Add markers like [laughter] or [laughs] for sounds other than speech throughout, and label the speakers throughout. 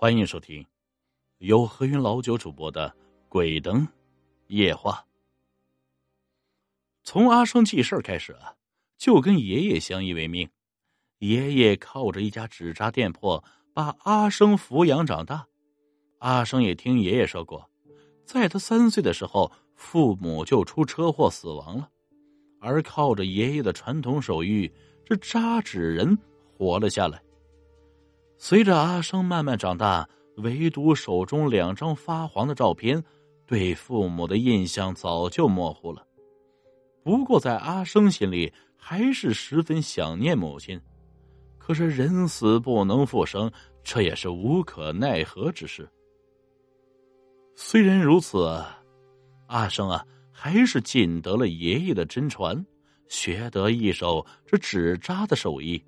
Speaker 1: 欢迎收听由何云老九主播的《鬼灯夜话》。从阿生记事开始啊，就跟爷爷相依为命。爷爷靠着一家纸扎店铺把阿生抚养长大。阿生也听爷爷说过，在他三岁的时候，父母就出车祸死亡了，而靠着爷爷的传统手艺，这扎纸人活了下来。随着阿生慢慢长大，唯独手中两张发黄的照片，对父母的印象早就模糊了。不过，在阿生心里，还是十分想念母亲。可是人死不能复生，这也是无可奈何之事。虽然如此，阿生啊，还是尽得了爷爷的真传，学得一手这纸扎的手艺。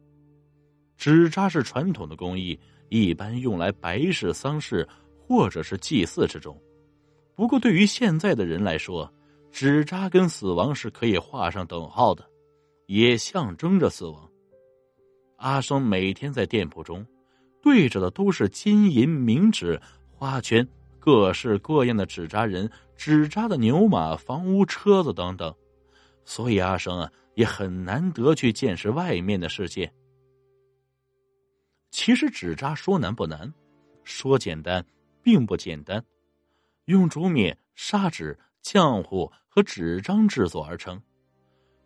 Speaker 1: 纸扎是传统的工艺，一般用来白事、丧事或者是祭祀之中。不过，对于现在的人来说，纸扎跟死亡是可以画上等号的，也象征着死亡。阿生每天在店铺中，对着的都是金银冥纸、花圈、各式各样的纸扎人、纸扎的牛马、房屋、车子等等，所以阿生啊，也很难得去见识外面的世界。其实纸扎说难不难，说简单并不简单。用竹篾、砂纸、浆糊和纸张制作而成。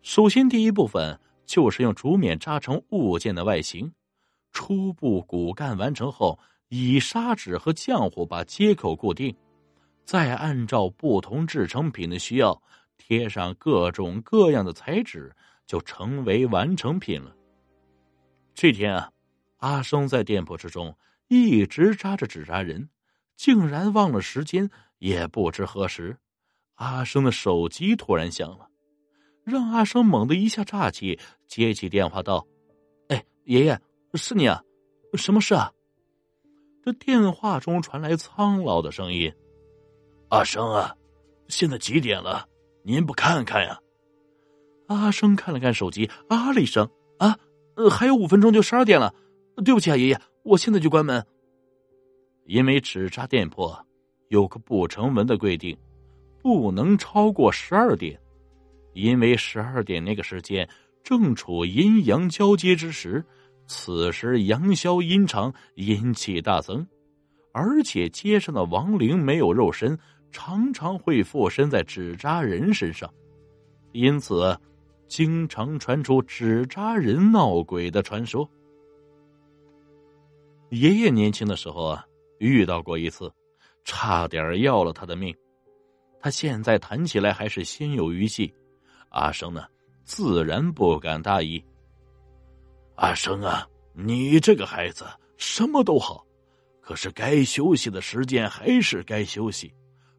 Speaker 1: 首先，第一部分就是用竹篾扎成物件的外形，初步骨干完成后，以砂纸和浆糊把接口固定，再按照不同制成品的需要贴上各种各样的彩纸，就成为完成品了。这天啊。阿生在店铺之中一直扎着纸扎人，竟然忘了时间。也不知何时，阿生的手机突然响了，让阿生猛地一下炸起，接起电话道：“哎，爷爷，是你啊？什么事啊？”这电话中传来苍老的声音：“
Speaker 2: 阿生啊，现在几点了？您不看看呀？”
Speaker 1: 阿生看了看手机，啊了一声：“啊，还有五分钟就十二点了。”对不起啊，爷爷，我现在就关门。因为纸扎店铺有个不成文的规定，不能超过十二点。因为十二点那个时间正处阴阳交接之时，此时阳消阴长，阴气大增，而且街上的亡灵没有肉身，常常会附身在纸扎人身上，因此经常传出纸扎人闹鬼的传说。爷爷年轻的时候啊，遇到过一次，差点要了他的命。他现在谈起来还是心有余悸。阿生呢，自然不敢大意。
Speaker 2: 阿生啊，你这个孩子什么都好，可是该休息的时间还是该休息，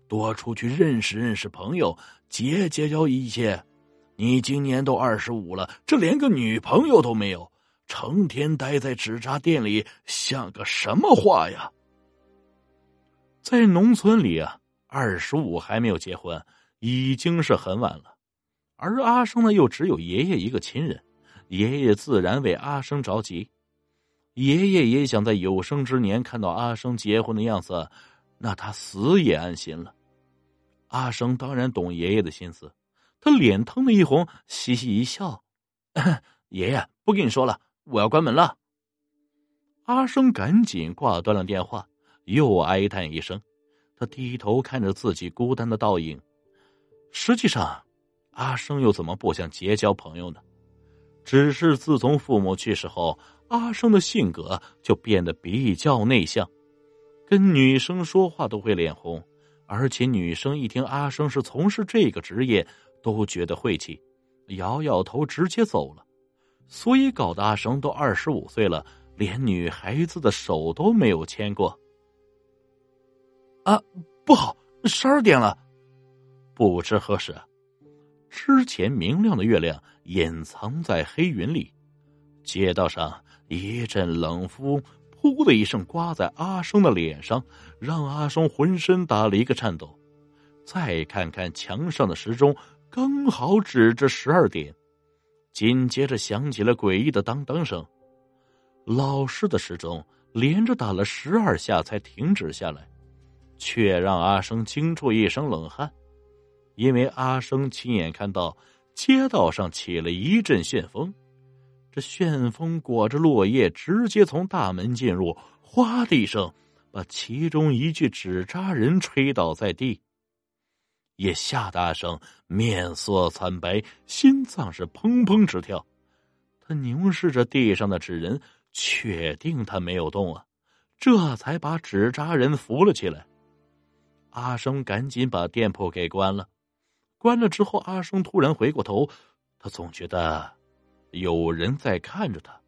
Speaker 2: 多出去认识认识朋友，结结交一些。你今年都二十五了，这连个女朋友都没有。成天待在纸扎店里，像个什么话呀？
Speaker 1: 在农村里啊，二十五还没有结婚，已经是很晚了。而阿生呢，又只有爷爷一个亲人，爷爷自然为阿生着急。爷爷也想在有生之年看到阿生结婚的样子，那他死也安心了。阿生当然懂爷爷的心思，他脸腾的一红，嘻嘻一笑：“ [laughs] 爷爷，不跟你说了。”我要关门了。阿生赶紧挂断了电话，又哀叹一声。他低头看着自己孤单的倒影。实际上，阿生又怎么不想结交朋友呢？只是自从父母去世后，阿生的性格就变得比较内向，跟女生说话都会脸红，而且女生一听阿生是从事这个职业，都觉得晦气，摇摇头直接走了。所以搞得阿生都二十五岁了，连女孩子的手都没有牵过。啊，不好，十二点了！不知何时，之前明亮的月亮隐藏在黑云里，街道上一阵冷风，噗的一声刮在阿生的脸上，让阿生浑身打了一个颤抖。再看看墙上的时钟，刚好指着十二点。紧接着响起了诡异的当当声，老式的时钟连着打了十二下才停止下来，却让阿生惊出一身冷汗，因为阿生亲眼看到街道上起了一阵旋风，这旋风裹着落叶，直接从大门进入，哗的一声，把其中一具纸扎人吹倒在地，也吓得阿生面色惨白，心脏是砰砰直跳。他凝视着地上的纸人。确定他没有动啊，这才把纸扎人扶了起来。阿生赶紧把店铺给关了。关了之后，阿生突然回过头，他总觉得有人在看着他。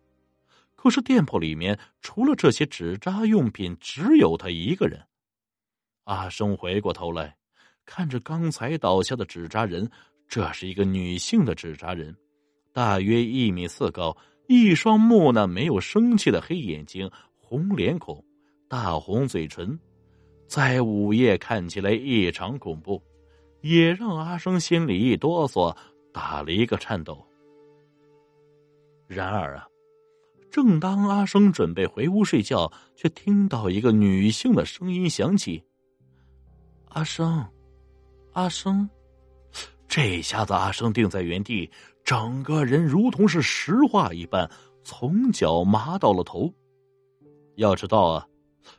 Speaker 1: 可是店铺里面除了这些纸扎用品，只有他一个人。阿生回过头来，看着刚才倒下的纸扎人，这是一个女性的纸扎人，大约一米四高。一双木讷、没有生气的黑眼睛，红脸孔，大红嘴唇，在午夜看起来异常恐怖，也让阿生心里一哆嗦，打了一个颤抖。然而啊，正当阿生准备回屋睡觉，却听到一个女性的声音响起：“阿生，阿生。”这下子，阿生定在原地。整个人如同是石化一般，从脚麻到了头。要知道啊，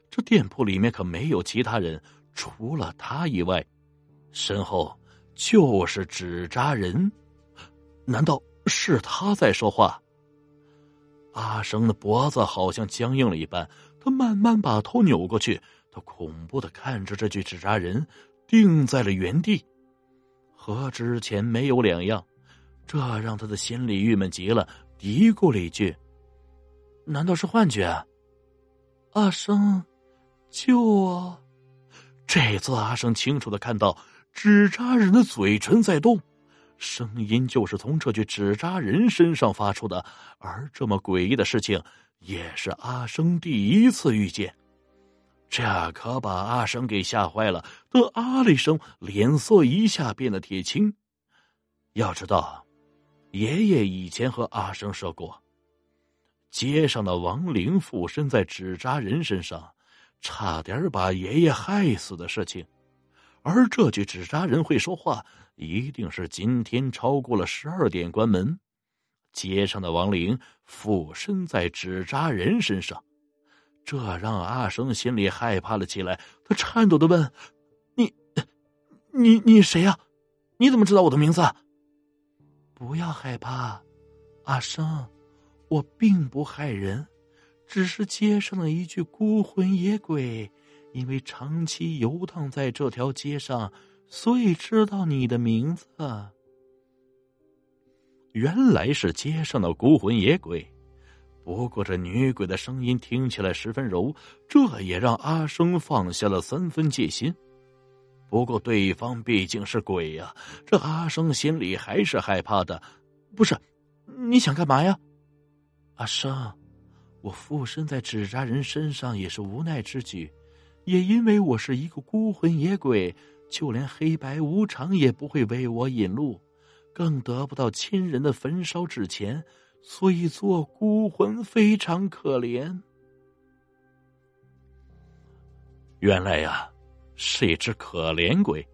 Speaker 1: 这店铺里面可没有其他人，除了他以外，身后就是纸扎人。难道是他在说话？阿生的脖子好像僵硬了一般，他慢慢把头扭过去，他恐怖的看着这具纸扎人，定在了原地，和之前没有两样。这让他的心里郁闷极了，嘀咕了一句：“难道是幻觉？”阿生，救我！这次阿生清楚的看到纸扎人的嘴唇在动，声音就是从这具纸扎人身上发出的。而这么诡异的事情，也是阿生第一次遇见，这可把阿生给吓坏了。他啊了一声，脸色一下变得铁青。要知道。爷爷以前和阿生说过，街上的亡灵附身在纸扎人身上，差点把爷爷害死的事情。而这具纸扎人会说话，一定是今天超过了十二点关门。街上的亡灵附身在纸扎人身上，这让阿生心里害怕了起来。他颤抖的问：“你，你，你谁呀？你怎么知道我的名字？”不要害怕，阿生，我并不害人，只是街上的一具孤魂野鬼，因为长期游荡在这条街上，所以知道你的名字。原来是街上的孤魂野鬼，不过这女鬼的声音听起来十分柔，这也让阿生放下了三分戒心。不过对方毕竟是鬼呀，这阿生心里还是害怕的。不是，你想干嘛呀，阿生？我附身在纸扎人身上也是无奈之举，也因为我是一个孤魂野鬼，就连黑白无常也不会为我引路，更得不到亲人的焚烧纸钱，所以做孤魂非常可怜。原来呀。是一只可怜鬼。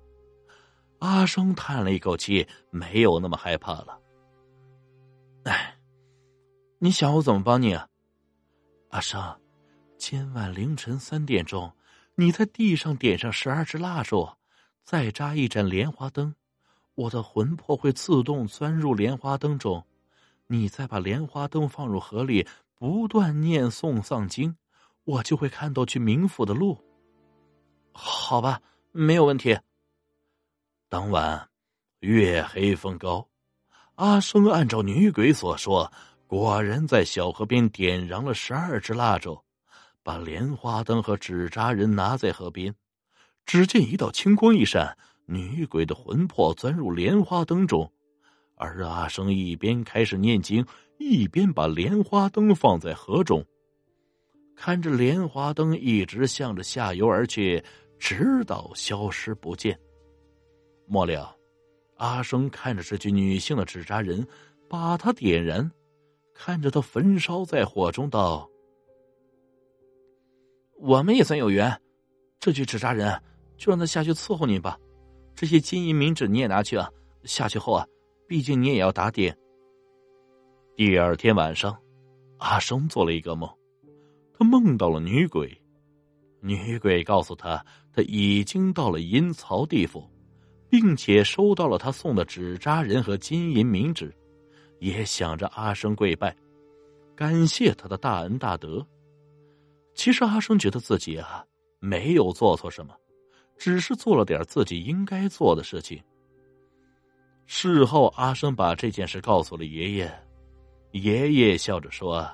Speaker 1: 阿生叹了一口气，没有那么害怕了。哎，你想我怎么帮你啊？阿生，今晚凌晨三点钟，你在地上点上十二支蜡烛，再扎一盏莲花灯，我的魂魄会自动钻入莲花灯中。你再把莲花灯放入河里，不断念诵藏经，我就会看到去冥府的路。好吧，没有问题。当晚，月黑风高，阿生按照女鬼所说，果然在小河边点燃了十二支蜡烛，把莲花灯和纸扎人拿在河边。只见一道青光一闪，女鬼的魂魄钻入莲花灯中，而阿生一边开始念经，一边把莲花灯放在河中，看着莲花灯一直向着下游而去。直到消失不见。末了，阿生看着这具女性的纸扎人，把她点燃，看着她焚烧在火中，道：“我们也算有缘。这具纸扎人，就让他下去伺候你吧。这些金银冥纸你也拿去啊。下去后啊，毕竟你也要打点。
Speaker 2: 第二天晚上，阿生做了一个梦，他梦到了女鬼。女鬼告诉他，他已经到了阴曹地府，并且收到了他送的纸扎人和金银冥纸，也想着阿生跪拜，感谢他的大恩大德。其实阿生觉得自己啊没有做错什么，只是做了点自己应该做的事情。事后，阿生把这件事告诉了爷爷，爷爷笑着说：“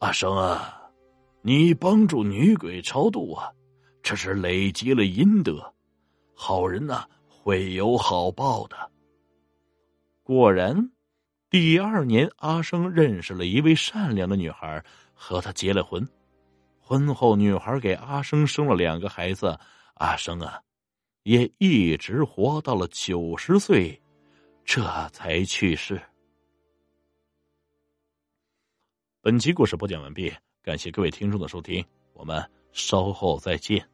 Speaker 2: 阿生啊。”你帮助女鬼超度啊，这是累积了阴德，好人呐会有好报的。
Speaker 1: 果然，第二年阿生认识了一位善良的女孩，和她结了婚。婚后，女孩给阿生生了两个孩子，阿生啊，也一直活到了九十岁，这才去世。本期故事播讲完毕。感谢各位听众的收听，我们稍后再见。